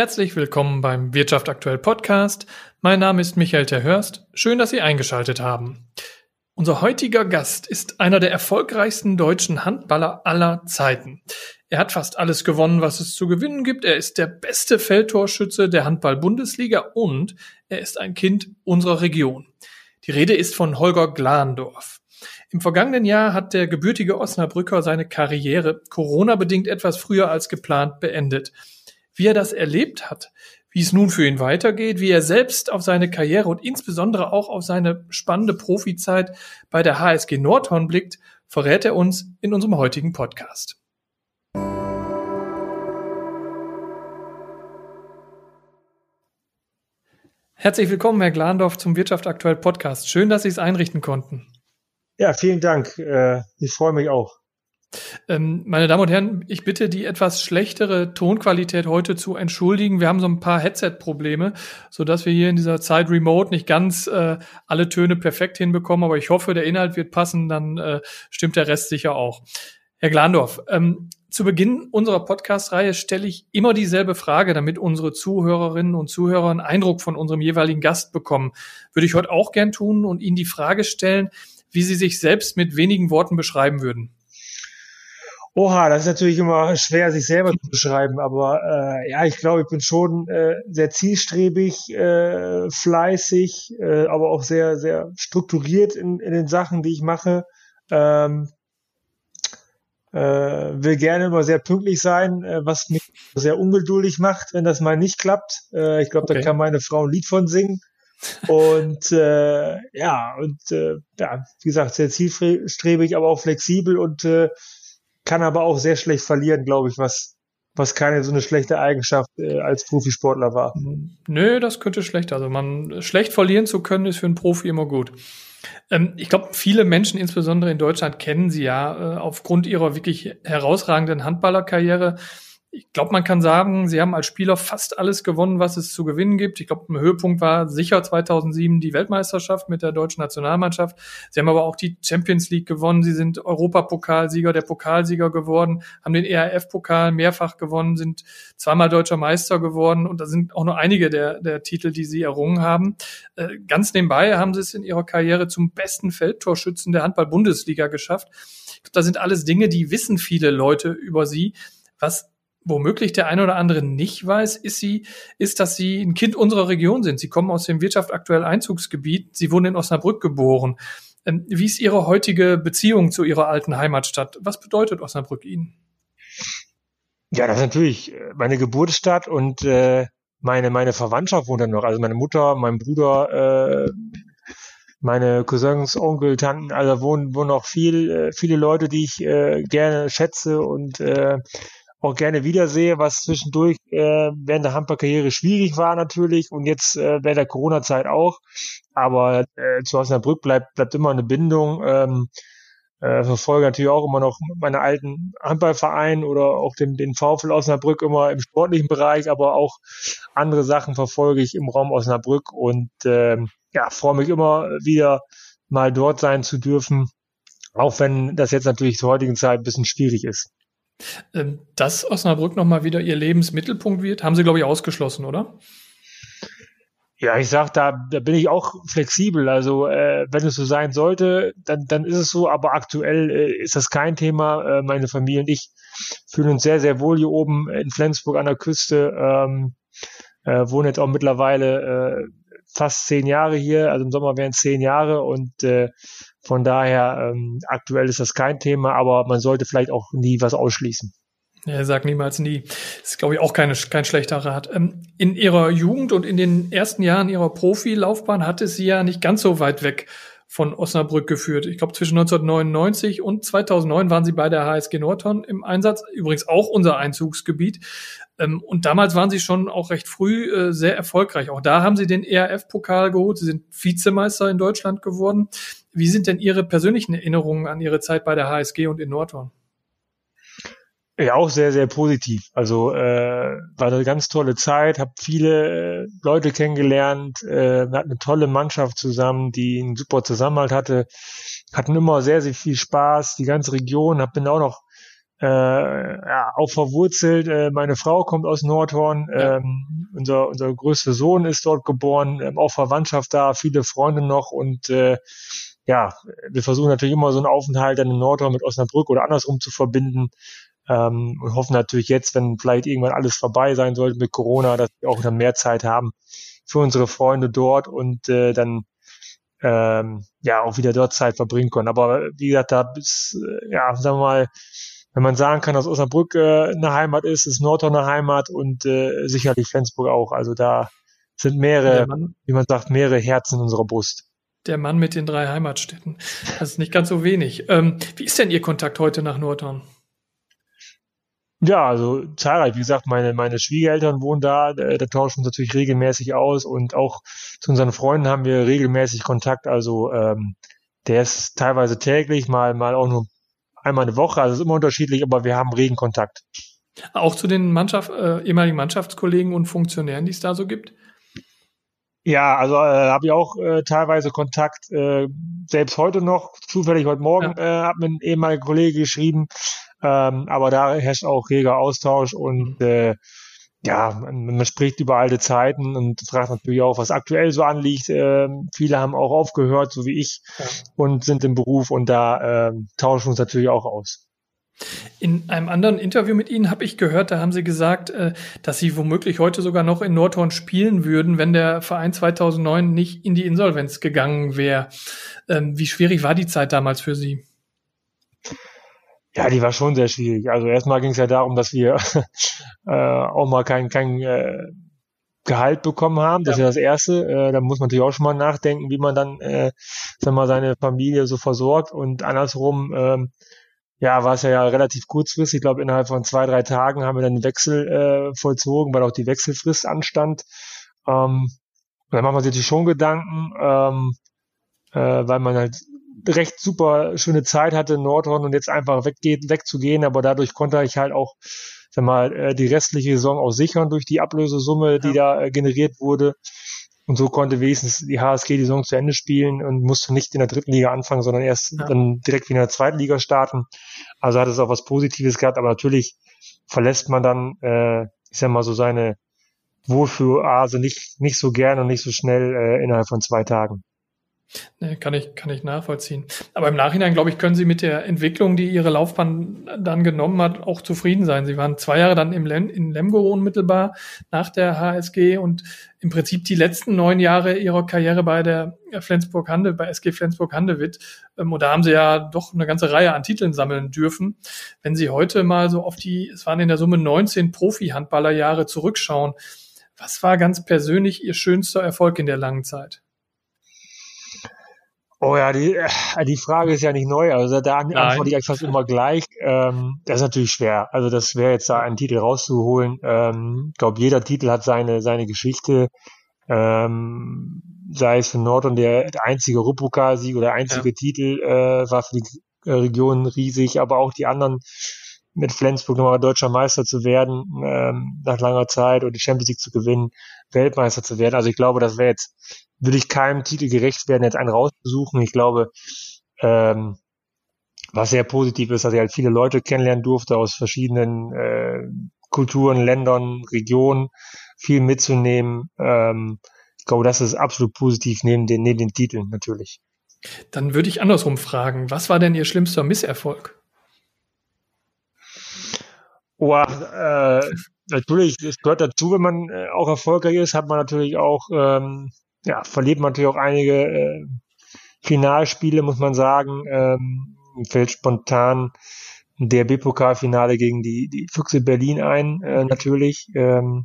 Herzlich willkommen beim Wirtschaft aktuell Podcast. Mein Name ist Michael Terhörst. Schön, dass Sie eingeschaltet haben. Unser heutiger Gast ist einer der erfolgreichsten deutschen Handballer aller Zeiten. Er hat fast alles gewonnen, was es zu gewinnen gibt. Er ist der beste Feldtorschütze der Handball-Bundesliga und er ist ein Kind unserer Region. Die Rede ist von Holger Glandorf. Im vergangenen Jahr hat der gebürtige Osnabrücker seine Karriere Corona-bedingt etwas früher als geplant beendet wie er das erlebt hat, wie es nun für ihn weitergeht, wie er selbst auf seine Karriere und insbesondere auch auf seine spannende Profizeit bei der HSG Nordhorn blickt, verrät er uns in unserem heutigen Podcast. Herzlich willkommen, Herr Glandorf, zum Wirtschaft aktuell Podcast. Schön, dass Sie es einrichten konnten. Ja, vielen Dank. Äh, ich freue mich auch. Ähm, meine Damen und Herren, ich bitte die etwas schlechtere Tonqualität heute zu entschuldigen. Wir haben so ein paar Headset-Probleme, so dass wir hier in dieser Zeit remote nicht ganz äh, alle Töne perfekt hinbekommen. Aber ich hoffe, der Inhalt wird passen, dann äh, stimmt der Rest sicher auch. Herr Glandorf, ähm, zu Beginn unserer Podcast-Reihe stelle ich immer dieselbe Frage, damit unsere Zuhörerinnen und Zuhörer einen Eindruck von unserem jeweiligen Gast bekommen. Würde ich heute auch gern tun und Ihnen die Frage stellen, wie Sie sich selbst mit wenigen Worten beschreiben würden. Oha, das ist natürlich immer schwer, sich selber zu beschreiben, aber äh, ja, ich glaube, ich bin schon äh, sehr zielstrebig, äh, fleißig, äh, aber auch sehr, sehr strukturiert in, in den Sachen, die ich mache. Ähm, äh, will gerne immer sehr pünktlich sein, äh, was mich sehr ungeduldig macht, wenn das mal nicht klappt. Äh, ich glaube, okay. da kann meine Frau ein Lied von singen. und äh, ja, und äh, ja, wie gesagt, sehr zielstrebig, aber auch flexibel und äh, kann aber auch sehr schlecht verlieren, glaube ich, was, was keine so eine schlechte Eigenschaft äh, als Profisportler war. Nö, das könnte schlecht. Also man schlecht verlieren zu können, ist für einen Profi immer gut. Ähm, ich glaube, viele Menschen, insbesondere in Deutschland, kennen sie ja äh, aufgrund ihrer wirklich herausragenden Handballerkarriere ich glaube, man kann sagen, sie haben als Spieler fast alles gewonnen, was es zu gewinnen gibt. Ich glaube, ein Höhepunkt war sicher 2007 die Weltmeisterschaft mit der deutschen Nationalmannschaft. Sie haben aber auch die Champions League gewonnen. Sie sind Europapokalsieger, der Pokalsieger geworden, haben den ERF-Pokal mehrfach gewonnen, sind zweimal deutscher Meister geworden. Und da sind auch nur einige der, der Titel, die sie errungen haben. Äh, ganz nebenbei haben sie es in ihrer Karriere zum besten Feldtorschützen der Handball-Bundesliga geschafft. Ich glaub, das sind alles Dinge, die wissen viele Leute über sie. Was womöglich der eine oder andere nicht weiß, ist sie, ist, dass sie ein Kind unserer Region sind. Sie kommen aus dem Wirtschaft aktuell Einzugsgebiet. Sie wurden in Osnabrück geboren. Ähm, wie ist Ihre heutige Beziehung zu Ihrer alten Heimatstadt? Was bedeutet Osnabrück Ihnen? Ja, das ist natürlich äh, meine Geburtsstadt und äh, meine meine Verwandtschaft wohnt da noch. Also meine Mutter, mein Bruder, äh, meine Cousins, Onkel, Tanten, also wohnen wohnen auch viel viele Leute, die ich gerne schätze und äh, auch gerne wiedersehe, was zwischendurch äh, während der Handballkarriere schwierig war natürlich und jetzt äh, während der Corona-Zeit auch. Aber äh, zu Osnabrück bleibt, bleibt immer eine Bindung. Ähm, äh, verfolge natürlich auch immer noch meine alten Handballvereine oder auch den, den VfL Osnabrück immer im sportlichen Bereich, aber auch andere Sachen verfolge ich im Raum Osnabrück und äh, ja, freue mich immer wieder mal dort sein zu dürfen, auch wenn das jetzt natürlich zur heutigen Zeit ein bisschen schwierig ist. Ähm, dass Osnabrück nochmal wieder ihr Lebensmittelpunkt wird, haben Sie, glaube ich, ausgeschlossen, oder? Ja, ich sag, da, da bin ich auch flexibel. Also äh, wenn es so sein sollte, dann, dann ist es so. Aber aktuell äh, ist das kein Thema. Äh, meine Familie und ich fühlen uns sehr, sehr wohl hier oben in Flensburg an der Küste. Ähm, äh, wohnen jetzt auch mittlerweile äh, fast zehn Jahre hier. Also im Sommer wären es zehn Jahre und äh, von daher, ähm, aktuell ist das kein Thema, aber man sollte vielleicht auch nie was ausschließen. Ja, sag niemals nie. Das ist, glaube ich, auch keine, kein schlechter Rat. Ähm, in Ihrer Jugend und in den ersten Jahren Ihrer Profilaufbahn hatte Sie ja nicht ganz so weit weg von Osnabrück geführt. Ich glaube, zwischen 1999 und 2009 waren sie bei der HSG Nordhorn im Einsatz. Übrigens auch unser Einzugsgebiet. Ähm, und damals waren sie schon auch recht früh äh, sehr erfolgreich. Auch da haben sie den ERF-Pokal geholt. Sie sind Vizemeister in Deutschland geworden. Wie sind denn Ihre persönlichen Erinnerungen an Ihre Zeit bei der HSG und in Nordhorn? Ja, auch sehr, sehr positiv. Also äh, war eine ganz tolle Zeit, habe viele äh, Leute kennengelernt, äh, hatten eine tolle Mannschaft zusammen, die einen super Zusammenhalt hatte, hatten immer sehr, sehr viel Spaß, die ganze Region, hab bin auch noch äh, ja, auch verwurzelt. Äh, meine Frau kommt aus Nordhorn. Ja. Ähm, unser, unser größter Sohn ist dort geboren. Ähm, auch Verwandtschaft da, viele Freunde noch. Und äh, ja, wir versuchen natürlich immer so einen Aufenthalt in Nordhorn mit Osnabrück oder andersrum zu verbinden. Ähm, und hoffen natürlich jetzt, wenn vielleicht irgendwann alles vorbei sein sollte mit Corona, dass wir auch dann mehr Zeit haben für unsere Freunde dort und äh, dann ähm, ja auch wieder dort Zeit verbringen können. Aber wie gesagt, da ist, äh, ja, sagen wir mal, wenn man sagen kann, dass Osnabrück äh, eine Heimat ist, ist Nordhorn eine Heimat und äh, sicherlich Flensburg auch. Also da sind mehrere, wie man sagt, mehrere Herzen in unserer Brust. Der Mann mit den drei Heimatstädten. Das ist nicht ganz so wenig. Ähm, wie ist denn Ihr Kontakt heute nach Nordhorn? Ja, also zahlreich. Wie gesagt, meine, meine Schwiegereltern wohnen da, da, da tauschen wir uns natürlich regelmäßig aus und auch zu unseren Freunden haben wir regelmäßig Kontakt. Also ähm, der ist teilweise täglich, mal, mal auch nur einmal eine Woche, also ist immer unterschiedlich, aber wir haben regen Kontakt. Auch zu den Mannschaft, äh, ehemaligen Mannschaftskollegen und Funktionären, die es da so gibt? Ja, also äh, habe ich auch äh, teilweise Kontakt, äh, selbst heute noch, zufällig heute Morgen, ja. äh, hat mir ein ehemaliger Kollege geschrieben, ähm, aber da herrscht auch reger Austausch und äh, ja, man, spricht über alte Zeiten und fragt natürlich auch, was aktuell so anliegt. Äh, viele haben auch aufgehört, so wie ich, ja. und sind im Beruf und da äh, tauschen wir uns natürlich auch aus. In einem anderen Interview mit Ihnen habe ich gehört, da haben Sie gesagt, äh, dass Sie womöglich heute sogar noch in Nordhorn spielen würden, wenn der Verein 2009 nicht in die Insolvenz gegangen wäre. Ähm, wie schwierig war die Zeit damals für Sie? Ja, die war schon sehr schwierig. Also erstmal ging es ja darum, dass wir äh, auch mal kein, kein äh, Gehalt bekommen haben. Das ja. ist ja das Erste. Äh, da muss man natürlich auch schon mal nachdenken, wie man dann äh, sag mal, seine Familie so versorgt. Und andersrum, ähm, ja, war es ja, ja relativ kurzfristig. Ich glaube, innerhalb von zwei, drei Tagen haben wir dann den Wechsel äh, vollzogen, weil auch die Wechselfrist anstand. Ähm, und dann macht man sich natürlich schon Gedanken, ähm, äh, weil man halt recht super schöne Zeit hatte in Nordhorn und jetzt einfach weggeht, wegzugehen, aber dadurch konnte ich halt auch sag mal, äh, die restliche Saison auch sichern durch die Ablösesumme, die ja. da äh, generiert wurde. Und so konnte wenigstens die HSG die Saison zu Ende spielen und musste nicht in der dritten Liga anfangen, sondern erst ja. dann direkt wieder in der zweiten Liga starten. Also hat es auch was Positives gehabt, aber natürlich verlässt man dann, äh, ich sag mal so seine Wohlfühlase nicht, nicht so gern und nicht so schnell äh, innerhalb von zwei Tagen. Nee, kann ich, kann ich nachvollziehen. Aber im Nachhinein, glaube ich, können Sie mit der Entwicklung, die Ihre Laufbahn dann genommen hat, auch zufrieden sein. Sie waren zwei Jahre dann im Lem, in Lemgo unmittelbar nach der HSG und im Prinzip die letzten neun Jahre Ihrer Karriere bei der Flensburg Hande, bei SG Flensburg Handewitt. Ähm, und da haben Sie ja doch eine ganze Reihe an Titeln sammeln dürfen. Wenn Sie heute mal so auf die, es waren in der Summe 19 Profi-Handballerjahre zurückschauen, was war ganz persönlich Ihr schönster Erfolg in der langen Zeit? Oh ja, die, äh, die Frage ist ja nicht neu. Also da antworte ich eigentlich fast immer gleich. Ähm, das ist natürlich schwer. Also das wäre jetzt da einen Titel rauszuholen. Ähm, ich glaube, jeder Titel hat seine, seine Geschichte. Ähm, sei es für Nordrhein der, der einzige Ruhrpokalsieg oder der einzige ja. Titel äh, war für die Region riesig, aber auch die anderen mit Flensburg nochmal deutscher Meister zu werden, ähm, nach langer Zeit und die Champions League zu gewinnen, Weltmeister zu werden. Also ich glaube, das wäre jetzt, würde ich keinem Titel gerecht werden, jetzt einen rauszusuchen. Ich glaube, ähm, was sehr positiv ist, dass ich halt viele Leute kennenlernen durfte aus verschiedenen äh, Kulturen, Ländern, Regionen, viel mitzunehmen. Ähm, ich glaube, das ist absolut positiv neben den, neben den Titeln natürlich. Dann würde ich andersrum fragen, was war denn Ihr schlimmster Misserfolg? Oh, äh, natürlich, es gehört dazu, wenn man äh, auch erfolgreich ist, hat man natürlich auch, ähm, ja, verliert man natürlich auch einige äh, Finalspiele, muss man sagen. Ähm, fällt spontan ein DRB-Pokalfinale gegen die, die Füchse Berlin ein, äh, natürlich, ähm,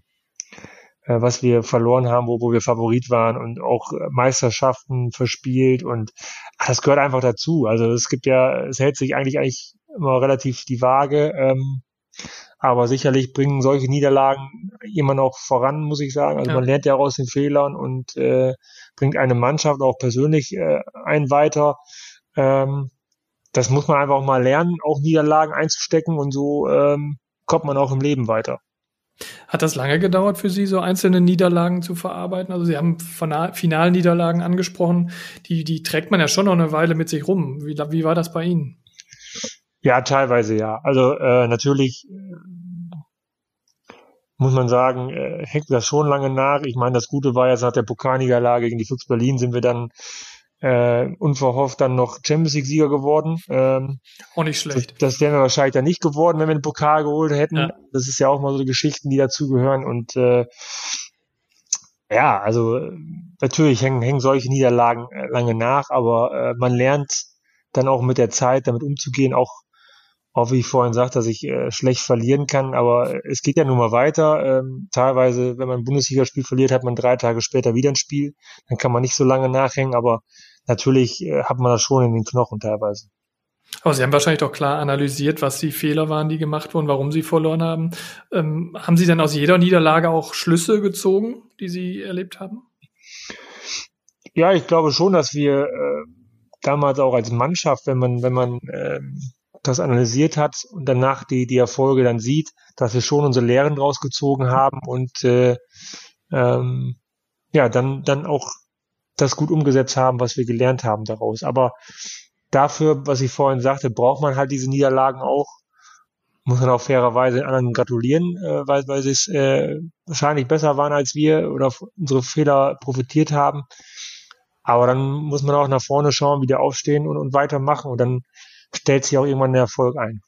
äh, was wir verloren haben, wo, wo wir Favorit waren und auch Meisterschaften verspielt und ach, das gehört einfach dazu. Also es gibt ja, es hält sich eigentlich eigentlich immer relativ die Waage. Ähm, aber sicherlich bringen solche Niederlagen jemand auch voran, muss ich sagen. Also ja. man lernt ja aus den Fehlern und äh, bringt eine Mannschaft auch persönlich äh, ein weiter. Ähm, das muss man einfach auch mal lernen, auch Niederlagen einzustecken und so ähm, kommt man auch im Leben weiter. Hat das lange gedauert für Sie, so einzelne Niederlagen zu verarbeiten? Also Sie haben Finalniederlagen angesprochen, die, die trägt man ja schon noch eine Weile mit sich rum. Wie, wie war das bei Ihnen? Ja, teilweise ja. Also äh, natürlich äh, muss man sagen, äh, hängt das schon lange nach. Ich meine, das Gute war jetzt nach der Pokalniederlage gegen die Füchs Berlin sind wir dann äh, unverhofft dann noch Champions League Sieger geworden. Ähm, auch nicht schlecht. Das, das wären wir wahrscheinlich dann nicht geworden, wenn wir den Pokal geholt hätten. Ja. Das ist ja auch mal so Geschichten, die dazugehören und äh, ja, also natürlich hängen, hängen solche Niederlagen äh, lange nach, aber äh, man lernt dann auch mit der Zeit damit umzugehen, auch auch wie ich vorhin sagte, dass ich äh, schlecht verlieren kann, aber es geht ja nun mal weiter. Ähm, teilweise, wenn man ein Bundesligaspiel verliert, hat man drei Tage später wieder ein Spiel. Dann kann man nicht so lange nachhängen, aber natürlich äh, hat man das schon in den Knochen teilweise. Aber Sie haben wahrscheinlich doch klar analysiert, was die Fehler waren, die gemacht wurden, warum Sie verloren haben. Ähm, haben Sie denn aus jeder Niederlage auch Schlüsse gezogen, die Sie erlebt haben? Ja, ich glaube schon, dass wir äh, damals auch als Mannschaft, wenn man, wenn man äh, das analysiert hat und danach die, die Erfolge dann sieht, dass wir schon unsere Lehren draus gezogen haben und äh, ähm, ja, dann, dann auch das gut umgesetzt haben, was wir gelernt haben daraus. Aber dafür, was ich vorhin sagte, braucht man halt diese Niederlagen auch. Muss man auch fairerweise den anderen gratulieren, äh, weil, weil sie es äh, wahrscheinlich besser waren als wir oder unsere Fehler profitiert haben. Aber dann muss man auch nach vorne schauen, wieder aufstehen und, und weitermachen und dann stellt sich auch irgendwann der Erfolg ein.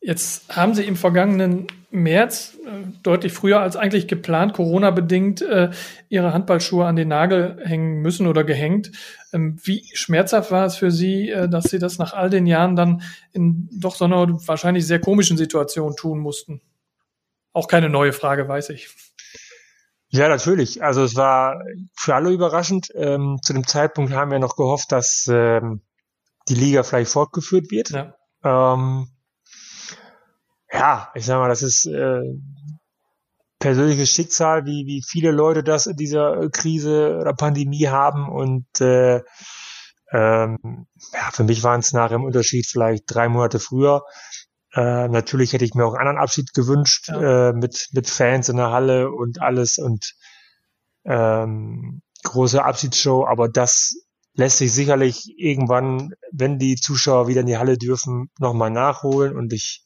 Jetzt haben Sie im vergangenen März, äh, deutlich früher als eigentlich geplant, Corona-bedingt, äh, Ihre Handballschuhe an den Nagel hängen müssen oder gehängt. Ähm, wie schmerzhaft war es für Sie, äh, dass Sie das nach all den Jahren dann in doch so einer wahrscheinlich sehr komischen Situation tun mussten? Auch keine neue Frage, weiß ich. Ja, natürlich. Also es war für alle überraschend. Ähm, zu dem Zeitpunkt haben wir noch gehofft, dass ähm, die Liga vielleicht fortgeführt wird. Ja. Ähm, ja, ich sag mal, das ist äh, persönliches Schicksal, wie, wie viele Leute das in dieser Krise oder Pandemie haben. Und äh, ähm, ja, für mich waren es nachher im Unterschied vielleicht drei Monate früher. Äh, natürlich hätte ich mir auch einen anderen Abschied gewünscht, ja. äh, mit, mit Fans in der Halle und alles und ähm, große Abschiedsshow, aber das lässt sich sicherlich irgendwann, wenn die Zuschauer wieder in die Halle dürfen, nochmal nachholen. Und ich,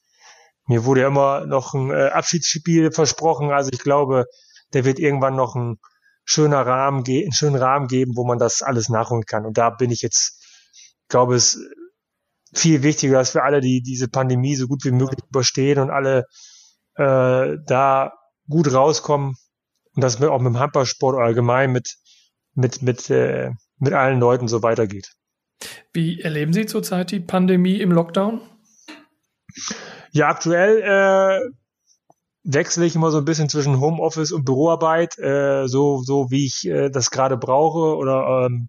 mir wurde ja immer noch ein äh, Abschiedsspiel versprochen. Also ich glaube, der wird irgendwann noch ein schöner Rahmen, einen schönen Rahmen geben, wo man das alles nachholen kann. Und da bin ich jetzt, glaube es viel wichtiger, dass wir alle die diese Pandemie so gut wie möglich überstehen und alle äh, da gut rauskommen und das auch mit dem Handballsport allgemein mit mit mit äh, mit allen Leuten so weitergeht. Wie erleben Sie zurzeit die Pandemie im Lockdown? Ja, aktuell äh, wechsle ich immer so ein bisschen zwischen Homeoffice und Büroarbeit, äh, so, so wie ich äh, das gerade brauche. Oder ähm,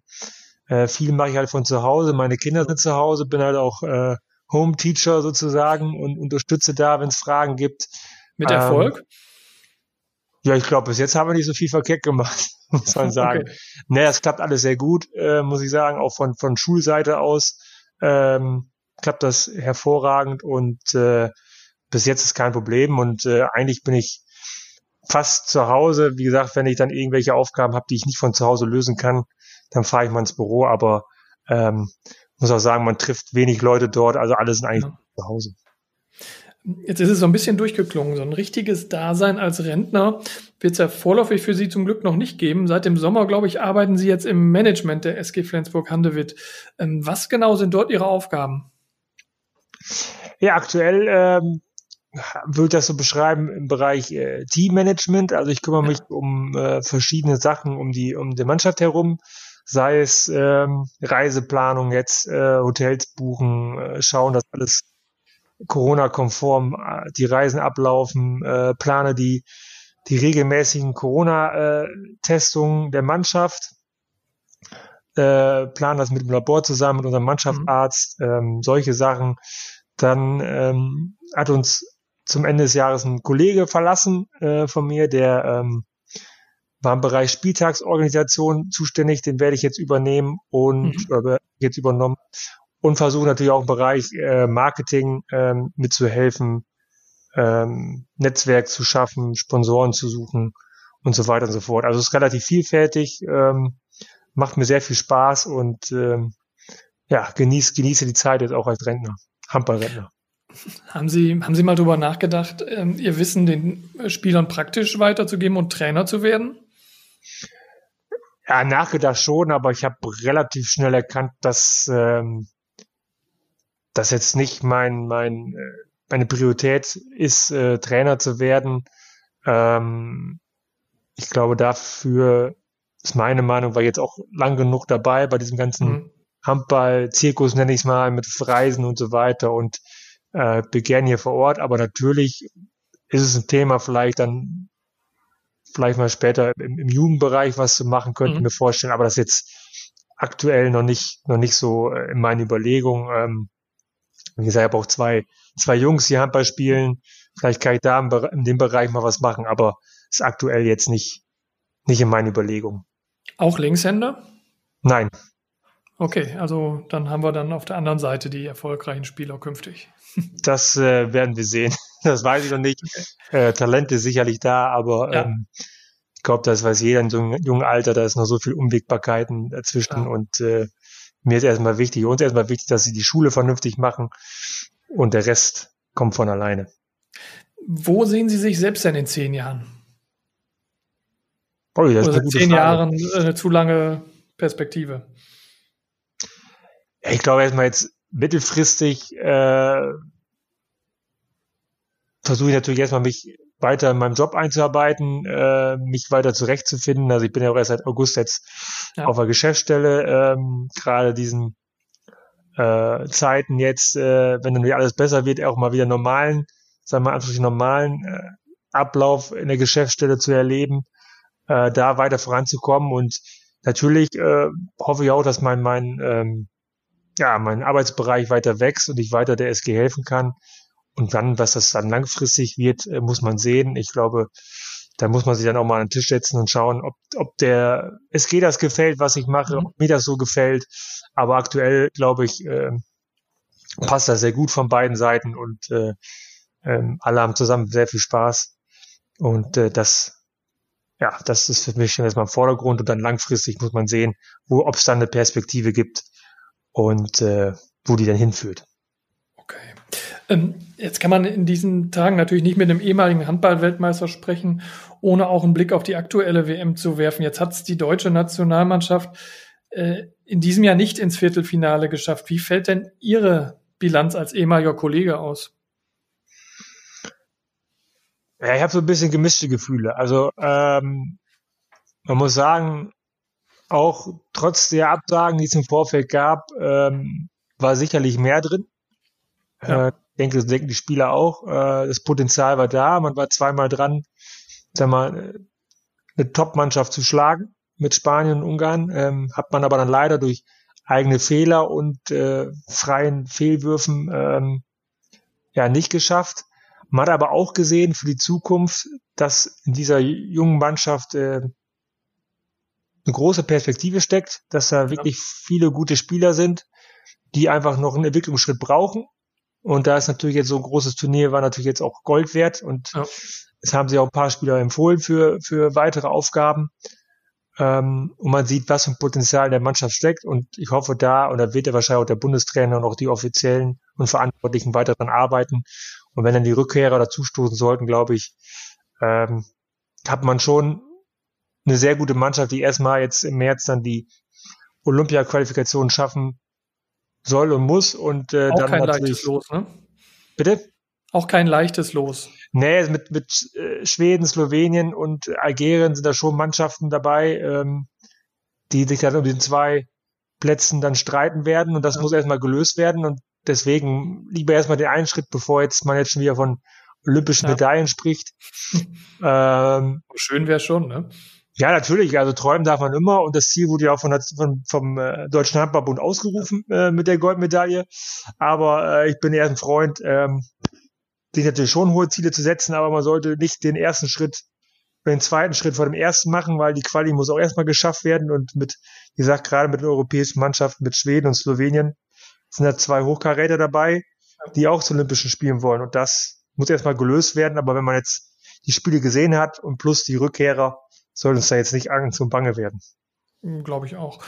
äh, viel mache ich halt von zu Hause. Meine Kinder sind zu Hause, bin halt auch äh, Home Teacher sozusagen und unterstütze da, wenn es Fragen gibt. Mit Erfolg? Ähm, ja, ich glaube, bis jetzt haben wir nicht so viel verkehrt gemacht. muss man sagen. Okay. Ne, das klappt alles sehr gut, äh, muss ich sagen, auch von, von Schulseite aus ähm, klappt das hervorragend und äh, bis jetzt ist kein Problem und äh, eigentlich bin ich fast zu Hause. Wie gesagt, wenn ich dann irgendwelche Aufgaben habe, die ich nicht von zu Hause lösen kann, dann fahre ich mal ins Büro, aber ähm, muss auch sagen, man trifft wenig Leute dort, also alle sind eigentlich ja. zu Hause. Jetzt ist es so ein bisschen durchgeklungen. So ein richtiges Dasein als Rentner wird es ja vorläufig für Sie zum Glück noch nicht geben. Seit dem Sommer, glaube ich, arbeiten Sie jetzt im Management der SG Flensburg-Handewitt. Ähm, was genau sind dort Ihre Aufgaben? Ja, aktuell ähm, würde ich das so beschreiben im Bereich äh, Teammanagement. Also ich kümmere mich um äh, verschiedene Sachen um die um die Mannschaft herum, sei es ähm, Reiseplanung jetzt, äh, Hotels buchen, äh, schauen, dass alles Corona-konform äh, die Reisen ablaufen, äh, plane die, die regelmäßigen Corona-Testungen der Mannschaft, äh, plane das mit dem Labor zusammen, mit unserem Mannschaftsarzt, mhm. ähm, solche Sachen. Dann ähm, hat uns zum Ende des Jahres ein Kollege verlassen äh, von mir, der ähm, war im Bereich Spieltagsorganisation zuständig, den werde ich jetzt übernehmen und mhm. äh, jetzt übernommen und versuche natürlich auch im Bereich äh, Marketing ähm, mitzuhelfen, ähm, Netzwerk zu schaffen, Sponsoren zu suchen und so weiter und so fort. Also es ist relativ vielfältig, ähm, macht mir sehr viel Spaß und ähm, ja, genieß, genieße die Zeit jetzt auch als Rentner. Handballrentner. Haben Sie, haben Sie mal darüber nachgedacht, ähm, Ihr Wissen den Spielern praktisch weiterzugeben und Trainer zu werden? Ja, nachgedacht schon, aber ich habe relativ schnell erkannt, dass ähm, das jetzt nicht mein, mein, äh, meine Priorität ist, äh, Trainer zu werden. Ähm, ich glaube, dafür ist meine Meinung, war jetzt auch lang genug dabei bei diesem ganzen mhm. Handball-Zirkus, nenne ich es mal, mit Reisen und so weiter und äh, begehren hier vor Ort. Aber natürlich ist es ein Thema, vielleicht dann vielleicht mal später im, im Jugendbereich was zu machen, könnte mhm. mir vorstellen, aber das ist jetzt aktuell noch nicht, noch nicht so äh, in meinen Überlegungen. Ähm, wie gesagt, ich habe auch zwei, zwei Jungs, die Handball spielen. Vielleicht kann ich da im, in dem Bereich mal was machen, aber ist aktuell jetzt nicht, nicht in meinen Überlegungen. Auch Linkshänder? Nein. Okay, also dann haben wir dann auf der anderen Seite die erfolgreichen Spieler künftig. Das äh, werden wir sehen. Das weiß ich noch nicht. Äh, Talent ist sicherlich da, aber ja. ähm, ich glaube, das weiß jeder in so einem jungen Alter, da ist noch so viel Unwägbarkeiten dazwischen ja. und äh, mir ist erstmal wichtig, uns erstmal wichtig, dass sie die Schule vernünftig machen und der Rest kommt von alleine. Wo sehen Sie sich selbst denn in zehn Jahren? Oh, das Oder ist zehn Jahren eine zu lange Perspektive? Ich glaube erstmal jetzt mittelfristig äh, versuche ich natürlich erstmal mich weiter in meinem Job einzuarbeiten, äh, mich weiter zurechtzufinden. Also ich bin ja auch erst seit August jetzt ja. auf der Geschäftsstelle, ähm, gerade diesen äh, Zeiten jetzt, äh, wenn dann wieder alles besser wird, auch mal wieder normalen, sagen wir mal, normalen äh, Ablauf in der Geschäftsstelle zu erleben, äh, da weiter voranzukommen und natürlich äh, hoffe ich auch, dass mein mein ähm, ja mein Arbeitsbereich weiter wächst und ich weiter der SG helfen kann und dann, was das dann langfristig wird, äh, muss man sehen. Ich glaube, da muss man sich dann auch mal an den Tisch setzen und schauen, ob, ob der SG das gefällt, was ich mache, mhm. ob mir das so gefällt. Aber aktuell, glaube ich, äh, passt das sehr gut von beiden Seiten und äh, äh, alle haben zusammen sehr viel Spaß. Und äh, das, ja, das ist für mich schon erstmal im Vordergrund und dann langfristig muss man sehen, wo, ob es dann eine Perspektive gibt und äh, wo die dann hinführt. Ähm, jetzt kann man in diesen Tagen natürlich nicht mit einem ehemaligen Handball-Weltmeister sprechen, ohne auch einen Blick auf die aktuelle WM zu werfen. Jetzt hat es die deutsche Nationalmannschaft äh, in diesem Jahr nicht ins Viertelfinale geschafft. Wie fällt denn Ihre Bilanz als ehemaliger Kollege aus? Ja, ich habe so ein bisschen gemischte Gefühle. Also ähm, man muss sagen, auch trotz der Absagen, die es im Vorfeld gab, ähm, war sicherlich mehr drin. Ja. Äh, denke, das denken die Spieler auch. Äh, das Potenzial war da. Man war zweimal dran, sag mal, eine Top-Mannschaft zu schlagen mit Spanien und Ungarn. Ähm, hat man aber dann leider durch eigene Fehler und äh, freien Fehlwürfen ähm, ja nicht geschafft. Man hat aber auch gesehen für die Zukunft, dass in dieser jungen Mannschaft äh, eine große Perspektive steckt, dass da wirklich viele gute Spieler sind, die einfach noch einen Entwicklungsschritt brauchen und da ist natürlich jetzt so ein großes Turnier, war natürlich jetzt auch Gold wert und ja. es haben sie auch ein paar Spieler empfohlen für, für weitere Aufgaben. Ähm, und man sieht, was für ein Potenzial in der Mannschaft steckt und ich hoffe da, und da wird ja wahrscheinlich auch der Bundestrainer und auch die Offiziellen und Verantwortlichen weiter daran arbeiten. Und wenn dann die Rückkehrer dazustoßen sollten, glaube ich, ähm, hat man schon eine sehr gute Mannschaft, die erstmal jetzt im März dann die Olympia-Qualifikation schaffen soll und muss und äh, Auch dann kein. Leichtes Los, ne? Bitte? Auch kein leichtes Los. Nee, mit, mit äh, Schweden, Slowenien und Algerien sind da schon Mannschaften dabei, ähm, die sich dann um den zwei Plätzen dann streiten werden und das ja. muss erstmal gelöst werden und deswegen lieber erstmal den einen Schritt, bevor jetzt man jetzt schon wieder von olympischen ja. Medaillen spricht. ähm, Schön wäre schon, ne? Ja, natürlich. Also träumen darf man immer und das Ziel wurde ja auch von, von vom äh, Deutschen Handballbund ausgerufen äh, mit der Goldmedaille. Aber äh, ich bin eher ein Freund, ähm, sich natürlich schon hohe Ziele zu setzen, aber man sollte nicht den ersten Schritt, den zweiten Schritt vor dem ersten machen, weil die Quali muss auch erstmal geschafft werden und mit, wie gesagt, gerade mit den europäischen Mannschaften, mit Schweden und Slowenien sind da zwei Hochkaräter dabei, die auch zu Olympischen Spielen wollen und das muss erstmal gelöst werden. Aber wenn man jetzt die Spiele gesehen hat und plus die Rückkehrer, soll uns da jetzt nicht Angst und Bange werden. Hm, Glaube ich auch.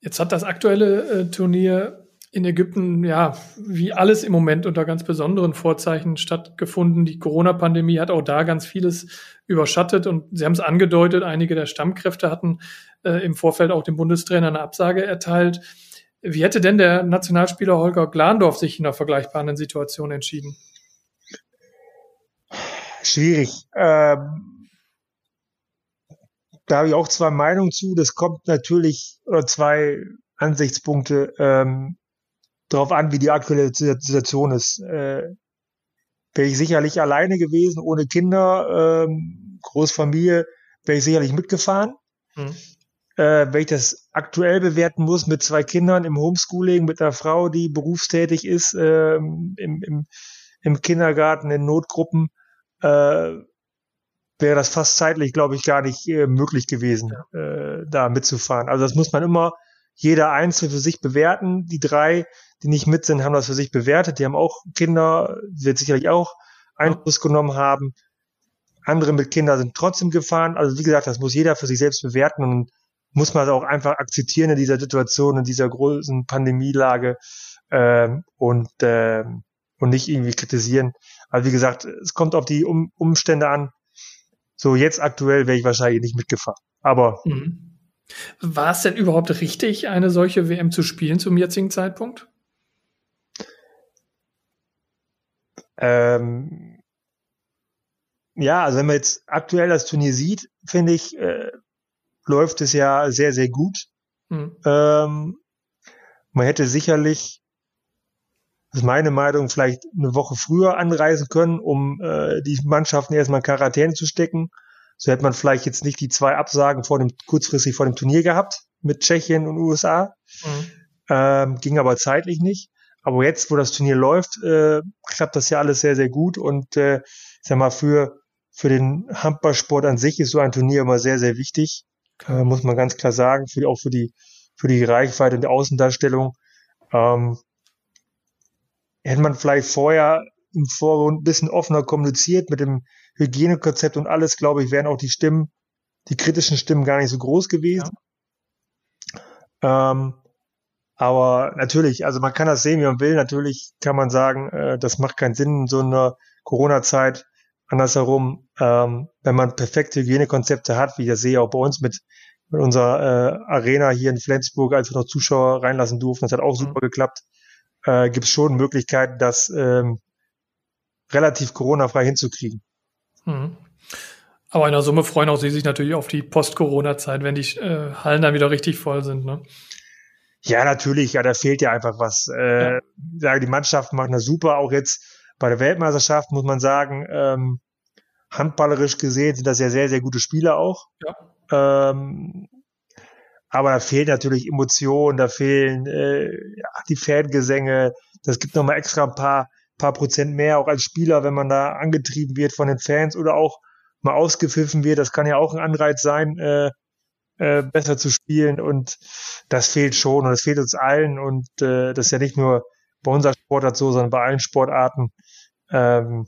Jetzt hat das aktuelle äh, Turnier in Ägypten, ja, wie alles im Moment unter ganz besonderen Vorzeichen stattgefunden. Die Corona-Pandemie hat auch da ganz vieles überschattet und Sie haben es angedeutet, einige der Stammkräfte hatten äh, im Vorfeld auch dem Bundestrainer eine Absage erteilt. Wie hätte denn der Nationalspieler Holger Glandorf sich in einer vergleichbaren Situation entschieden? Schwierig. Ähm, da habe ich auch zwei Meinungen zu. Das kommt natürlich, oder zwei Ansichtspunkte. Ähm, darauf an, wie die aktuelle Situation ist. Äh, wäre ich sicherlich alleine gewesen, ohne Kinder, ähm, Großfamilie, wäre ich sicherlich mitgefahren. Mhm. Äh, wenn ich das aktuell bewerten muss mit zwei Kindern im Homeschooling, mit einer Frau, die berufstätig ist, äh, im, im, im Kindergarten, in Notgruppen, äh, wäre das fast zeitlich, glaube ich, gar nicht äh, möglich gewesen, äh, da mitzufahren. Also das muss man immer jeder einzeln für sich bewerten. Die drei, die nicht mit sind, haben das für sich bewertet. Die haben auch Kinder, wird sicherlich auch Einfluss genommen haben. Andere mit Kindern sind trotzdem gefahren. Also wie gesagt, das muss jeder für sich selbst bewerten und muss man auch einfach akzeptieren in dieser Situation, in dieser großen Pandemielage ähm, und, äh, und nicht irgendwie kritisieren. Also wie gesagt, es kommt auf die um Umstände an. So jetzt aktuell wäre ich wahrscheinlich nicht mitgefahren. Aber mhm. War es denn überhaupt richtig, eine solche WM zu spielen zum jetzigen Zeitpunkt? Ähm, ja, also wenn man jetzt aktuell das Turnier sieht, finde ich, äh, läuft es ja sehr, sehr gut. Mhm. Ähm, man hätte sicherlich, ist meine Meinung, vielleicht eine Woche früher anreisen können, um äh, die Mannschaften erstmal in Quarantäne zu stecken so hätte man vielleicht jetzt nicht die zwei Absagen vor dem, kurzfristig vor dem Turnier gehabt mit Tschechien und USA. Mhm. Ähm, ging aber zeitlich nicht. Aber jetzt, wo das Turnier läuft, äh, klappt das ja alles sehr, sehr gut. Und äh, ich sag mal, für, für den Handballsport an sich ist so ein Turnier immer sehr, sehr wichtig. Äh, muss man ganz klar sagen, für, auch für die, für die Reichweite und die Außendarstellung. Ähm, hätte man vielleicht vorher im Vorgrund ein bisschen offener kommuniziert mit dem Hygienekonzept und alles, glaube ich, wären auch die Stimmen, die kritischen Stimmen gar nicht so groß gewesen. Ja. Ähm, aber natürlich, also man kann das sehen, wie man will. Natürlich kann man sagen, äh, das macht keinen Sinn in so einer Corona-Zeit. Andersherum, ähm, wenn man perfekte Hygienekonzepte hat, wie ich das sehe, auch bei uns mit, mit unserer äh, Arena hier in Flensburg, als wir noch Zuschauer reinlassen durften, das hat auch mhm. super geklappt, äh, gibt es schon Möglichkeiten, das ähm, relativ Corona-frei hinzukriegen. Mhm. Aber in der Summe freuen auch Sie sich natürlich auf die Post-Corona-Zeit, wenn die äh, Hallen dann wieder richtig voll sind. Ne? Ja, natürlich. Ja, da fehlt ja einfach was. Äh, ja. Die Mannschaften machen das super. Auch jetzt bei der Weltmeisterschaft muss man sagen, ähm, handballerisch gesehen sind das ja sehr, sehr gute Spieler auch. Ja. Ähm, aber da fehlen natürlich Emotionen, da fehlen äh, ja, die Fangesänge. Das gibt nochmal extra ein paar paar Prozent mehr, auch als Spieler, wenn man da angetrieben wird von den Fans oder auch mal ausgepfiffen wird. Das kann ja auch ein Anreiz sein, äh, äh, besser zu spielen. Und das fehlt schon und das fehlt uns allen. Und äh, das ist ja nicht nur bei unserer Sportart so, sondern bei allen Sportarten. Ähm,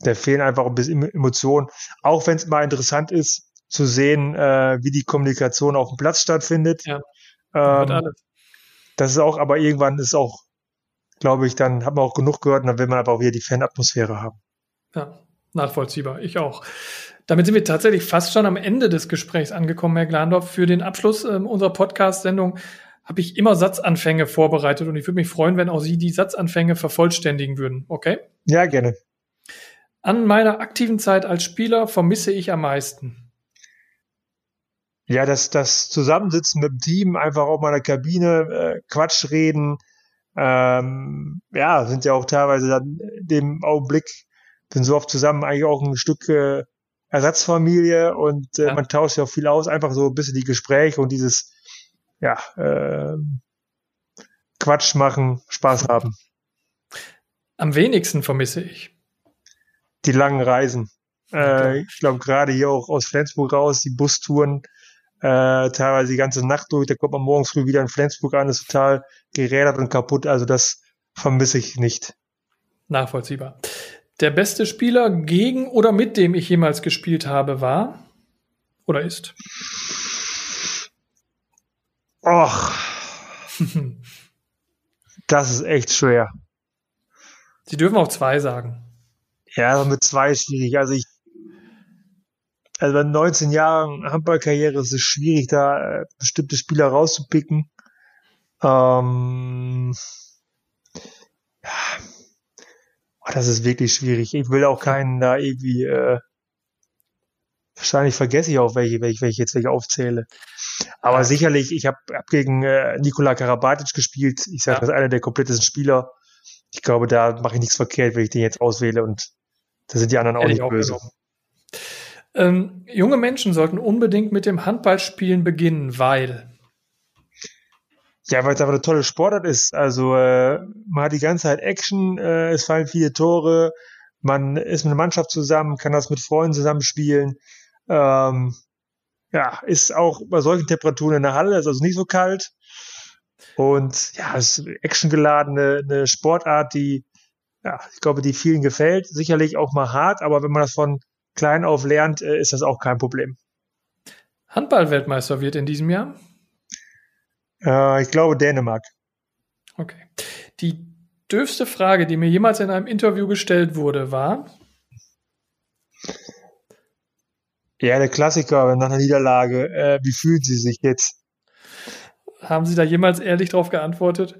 da fehlen einfach ein bisschen Emotionen. Auch wenn es mal interessant ist, zu sehen, äh, wie die Kommunikation auf dem Platz stattfindet. Ja, ähm, das ist auch, aber irgendwann ist auch glaube ich, dann hat man auch genug gehört und dann will man aber auch wieder die Fanatmosphäre haben. Ja, nachvollziehbar. Ich auch. Damit sind wir tatsächlich fast schon am Ende des Gesprächs angekommen, Herr Glandorf. Für den Abschluss äh, unserer Podcast-Sendung habe ich immer Satzanfänge vorbereitet und ich würde mich freuen, wenn auch Sie die Satzanfänge vervollständigen würden. Okay? Ja, gerne. An meiner aktiven Zeit als Spieler vermisse ich am meisten. Ja, das, das Zusammensitzen mit dem Team, einfach auch mal in der Kabine, äh, Quatsch reden, ähm, ja, sind ja auch teilweise dann dem Augenblick, sind so oft zusammen eigentlich auch ein Stück äh, Ersatzfamilie und äh, ja. man tauscht ja auch viel aus, einfach so ein bisschen die Gespräche und dieses, ja, äh, Quatsch machen, Spaß haben. Am wenigsten vermisse ich. Die langen Reisen. Äh, ich glaube gerade hier auch aus Flensburg raus, die Bustouren, äh, teilweise die ganze Nacht durch. Da kommt man morgens früh wieder in Flensburg an, ist total gerädert und kaputt. Also das vermisse ich nicht. Nachvollziehbar. Der beste Spieler gegen oder mit dem ich jemals gespielt habe war oder ist? Och. Das ist echt schwer. Sie dürfen auch zwei sagen. Ja, mit zwei ist schwierig. Also ich, also bei 19 Jahren Handballkarriere ist es schwierig, da äh, bestimmte Spieler rauszupicken. Ähm, ja, oh, das ist wirklich schwierig. Ich will auch keinen da irgendwie, äh, wahrscheinlich vergesse ich auch welche, welche, welche jetzt welche aufzähle. Aber ja. sicherlich, ich habe hab gegen äh, Nikola Karabatic gespielt. Ich sage, ja. das ist einer der komplettesten Spieler. Ich glaube, da mache ich nichts verkehrt, wenn ich den jetzt auswähle und da sind die anderen auch Hätte nicht auch böse. Ähm, junge Menschen sollten unbedingt mit dem Handballspielen beginnen, weil ja, weil es einfach eine tolle Sportart ist. Also äh, man hat die ganze Zeit Action, äh, es fallen viele Tore, man ist mit einer Mannschaft zusammen, kann das mit Freunden zusammenspielen. Ähm, ja, ist auch bei solchen Temperaturen in der Halle, ist also nicht so kalt. Und ja, es ist actiongeladene eine Sportart, die, ja, ich glaube, die vielen gefällt. Sicherlich auch mal hart, aber wenn man das von klein auf lernt, äh, ist das auch kein Problem. Handball-Weltmeister wird in diesem Jahr? Äh, ich glaube Dänemark. Okay. Die dürfste Frage, die mir jemals in einem Interview gestellt wurde, war? Ja, der Klassiker nach einer Niederlage. Äh, wie fühlen Sie sich jetzt? Haben Sie da jemals ehrlich drauf geantwortet?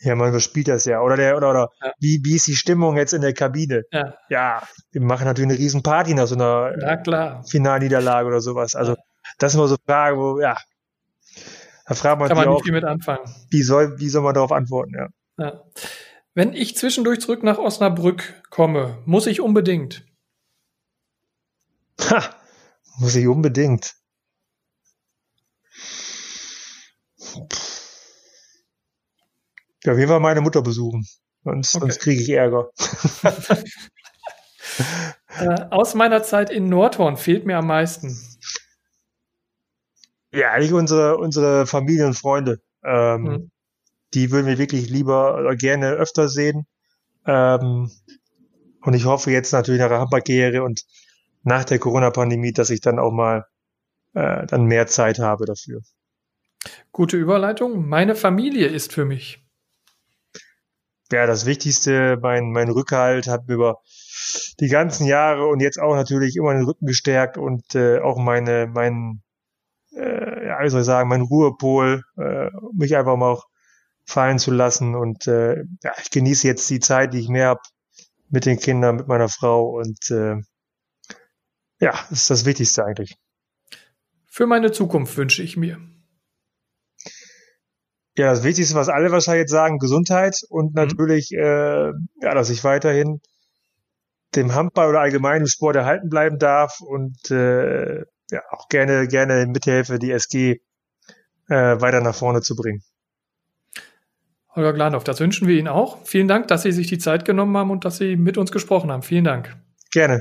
Ja, man überspielt das ja. Oder der, oder, oder ja. wie, wie ist die Stimmung jetzt in der Kabine? Ja. ja, wir machen natürlich eine riesen Party nach so einer ja, klar. Finalniederlage oder sowas. Also, das sind immer so Fragen, wo, ja, da fragt man Kann man nicht auch, viel mit anfangen. Wie soll, wie soll man darauf antworten, ja. ja. Wenn ich zwischendurch zurück nach Osnabrück komme, muss ich unbedingt. Ha, muss ich unbedingt. Ja, jeden Fall meine Mutter besuchen. Sonst, okay. sonst kriege ich Ärger. äh, aus meiner Zeit in Nordhorn fehlt mir am meisten. Ja, eigentlich unsere, unsere Familie und Freunde. Ähm, mhm. Die würden wir wirklich lieber oder gerne öfter sehen. Ähm, und ich hoffe jetzt natürlich nach der Handballkarriere und nach der Corona-Pandemie, dass ich dann auch mal äh, dann mehr Zeit habe dafür. Gute Überleitung. Meine Familie ist für mich. Ja, das Wichtigste, mein, mein Rückhalt hat mir über die ganzen Jahre und jetzt auch natürlich immer den Rücken gestärkt und äh, auch meine, mein, äh, ja, wie soll ich sagen, mein Ruhepol, äh, mich einfach mal auch fallen zu lassen und äh, ja, ich genieße jetzt die Zeit, die ich mehr habe mit den Kindern, mit meiner Frau und äh, ja, das ist das Wichtigste eigentlich. Für meine Zukunft wünsche ich mir. Ja, das Wichtigste, was alle wahrscheinlich jetzt sagen, Gesundheit und mhm. natürlich, mhm. äh, ja, dass ich weiterhin dem Handball oder allgemein im Sport erhalten bleiben darf und äh, ja, auch gerne, gerne mithelfe, die SG äh, weiter nach vorne zu bringen. Holger Glandorf, das wünschen wir Ihnen auch. Vielen Dank, dass Sie sich die Zeit genommen haben und dass Sie mit uns gesprochen haben. Vielen Dank. Gerne.